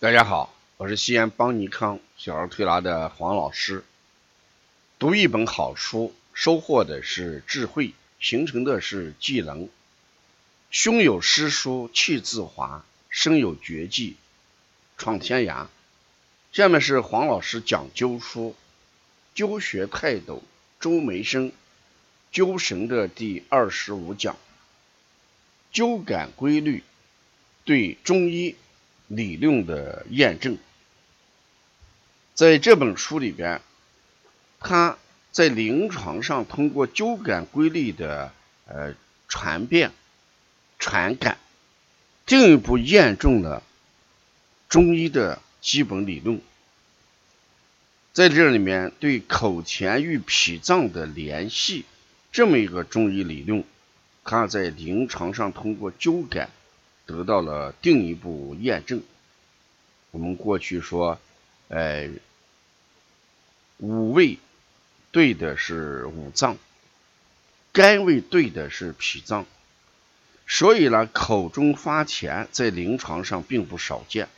大家好，我是西安邦尼康小儿推拿的黄老师。读一本好书，收获的是智慧，形成的是技能。胸有诗书气自华，身有绝技创天涯。下面是黄老师讲灸书，灸学泰斗周梅生灸神的第二十五讲，灸感规律对中医。理论的验证，在这本书里边，他在临床上通过灸感规律的呃传变、传感，进一步验证了中医的基本理论。在这里面，对口前与脾脏的联系这么一个中医理论，他在临床上通过灸感。得到了进一步验证。我们过去说，呃，五味对的是五脏，肝胃对的是脾脏，所以呢，口中发甜在临床上并不少见。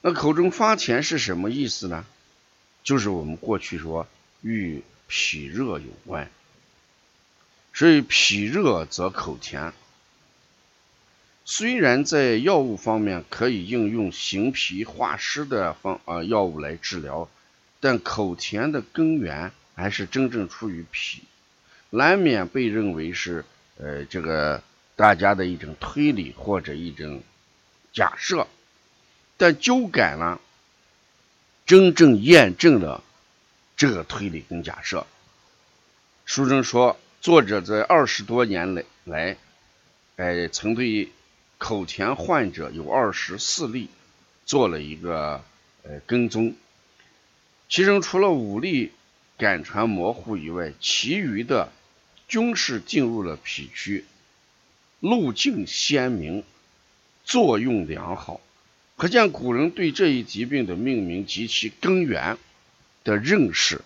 那口中发甜是什么意思呢？就是我们过去说与脾热有关，所以脾热则口甜。虽然在药物方面可以应用行脾化湿的方啊药物来治疗，但口甜的根源还是真正出于脾，难免被认为是呃这个大家的一种推理或者一种假设，但灸感呢，真正验证了这个推理跟假设。书中说，作者在二十多年来来，哎曾对。口甜患者有二十四例，做了一个呃跟踪，其中除了五例感传模糊以外，其余的均是进入了脾区，路径鲜明，作用良好，可见古人对这一疾病的命名及其根源的认识，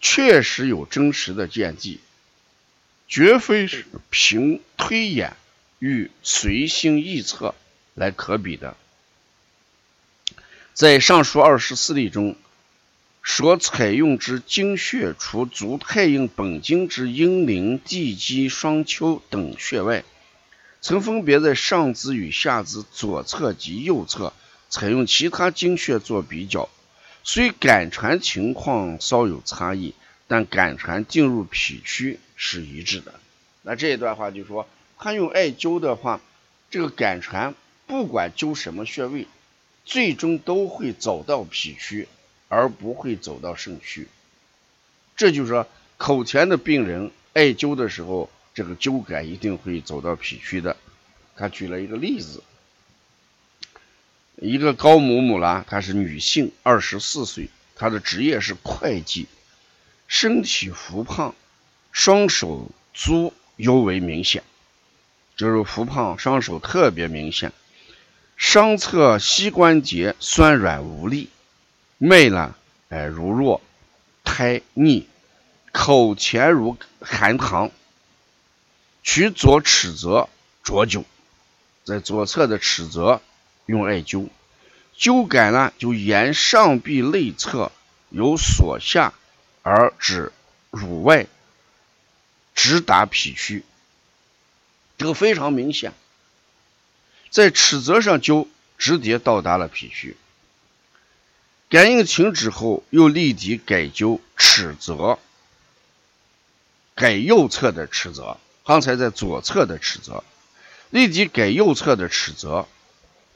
确实有真实的见地，绝非是凭推演。与随心臆测来可比的，在上述二十四例中，所采用之经穴，除足太阴本经之阴陵、地基、双丘等穴外，曾分别在上肢与下肢左侧及右侧采用其他经穴做比较，虽感传情况稍有差异，但感传进入脾区是一致的。那这一段话就说。他用艾灸的话，这个感传不管灸什么穴位，最终都会走到脾区，而不会走到肾区。这就是说，口甜的病人艾灸的时候，这个灸感一定会走到脾区的。他举了一个例子，一个高某某啦，她是女性，二十四岁，她的职业是会计，身体浮胖，双手足尤为明显。就是腹胖，上手特别明显，上侧膝关节酸软无力，脉呢，哎如弱，苔腻，口前如含糖。取左尺泽浊灸，在左侧的尺泽用艾灸，灸感呢就沿上臂内侧由锁下而至乳外，直达脾区。这个非常明显，在尺泽上灸，直接到达了脾区。感应停止后，又立即改灸尺泽，改右侧的尺泽。刚才在左侧的尺泽，立即改右侧的尺泽。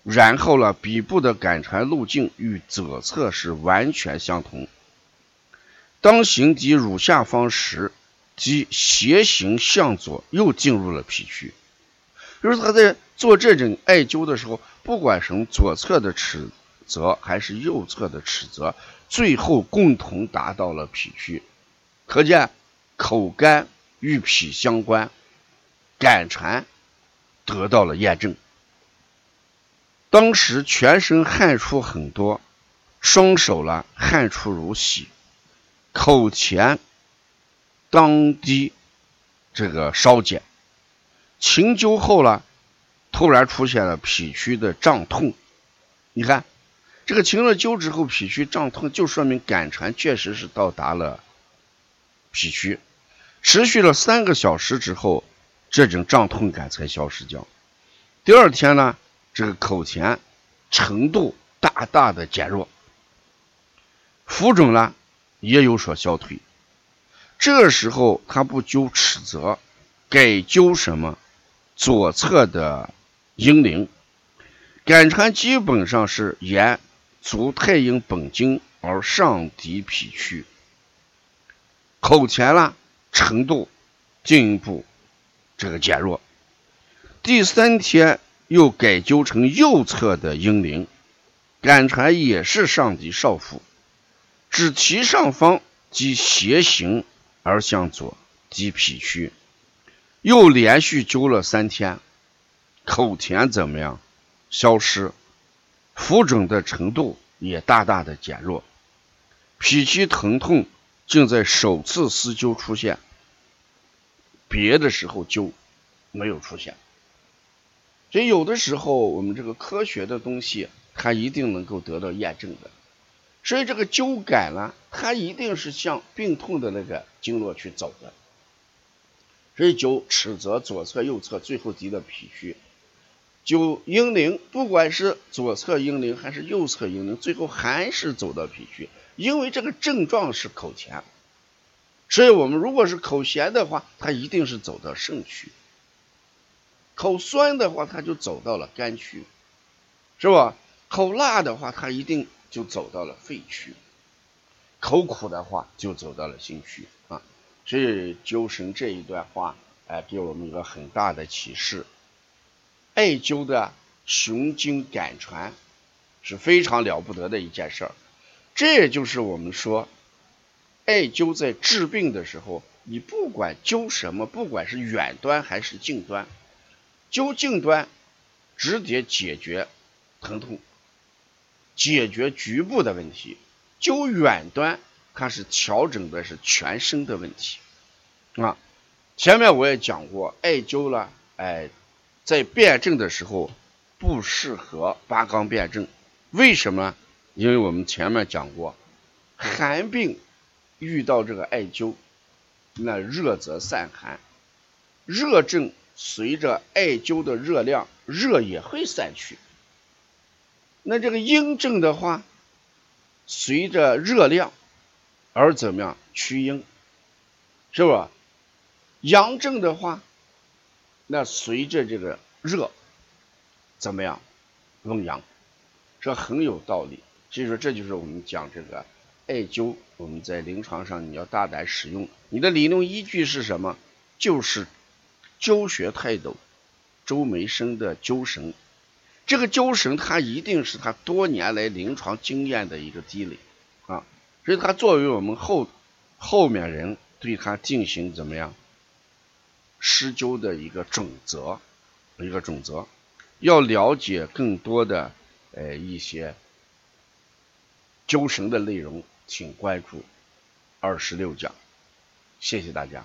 然后呢，鼻部的感传路径与左侧是完全相同。当行及乳下方时。即斜行向左，又进入了脾区。就是他在做这种艾灸的时候，不管从左侧的尺泽还是右侧的尺泽，最后共同达到了脾区。可见口干与脾相关，感传得到了验证。当时全身汗出很多，双手呢汗出如洗，口前。当滴这个稍减，勤灸后呢，突然出现了脾区的胀痛，你看，这个清了灸之后脾虚胀痛，就说明感传确实是到达了脾虚，持续了三个小时之后，这种胀痛感才消失掉。第二天呢，这个口甜程度大大的减弱，浮肿呢也有所消退。这时候他不灸尺泽，改灸什么？左侧的阴陵。感传基本上是沿足太阴本经而上抵脾区，口甜了程度进一步这个减弱。第三天又改灸成右侧的阴陵，感传也是上抵少腹，指其上方及斜行而向左抵脾区，又连续灸了三天，口甜怎么样？消失，浮肿的程度也大大的减弱，脾气疼痛竟在首次施灸出现，别的时候灸没有出现。所以有的时候我们这个科学的东西，它一定能够得到验证的。所以这个灸感呢，它一定是向病痛的那个经络去走的。所以灸尺泽左侧、右侧，最后滴到脾虚。灸阴陵，不管是左侧阴陵还是右侧阴陵，最后还是走到脾虚，因为这个症状是口甜，所以我们如果是口咸的话，它一定是走到肾区；口酸的话，它就走到了肝区，是吧？口辣的话，它一定就走到了肺区；口苦的话，就走到了心区啊。所以灸神这一段话，哎，给我们一个很大的启示。艾灸的雄经感传是非常了不得的一件事儿，这也就是我们说，艾灸在治病的时候，你不管灸什么，不管是远端还是近端，灸近端直接解决疼痛，解决局部的问题；灸远端，它是调整的是全身的问题。啊，前面我也讲过，艾灸了，哎。在辩证的时候不适合八纲辩证，为什么？因为我们前面讲过，寒病遇到这个艾灸，那热则散寒，热症随着艾灸的热量，热也会散去。那这个阴症的话，随着热量而怎么样趋阴，是吧？阳症的话。那随着这个热，怎么样？温阳，这很有道理。所以说，这就是我们讲这个艾灸，我们在临床上你要大胆使用。你的理论依据是什么？就是灸学泰斗周梅生的灸神。这个灸神，他一定是他多年来临床经验的一个积累啊。所以，他作为我们后后面人对他进行怎么样？施灸的一个准则，一个准则，要了解更多的呃一些灸神的内容，请关注二十六讲，谢谢大家。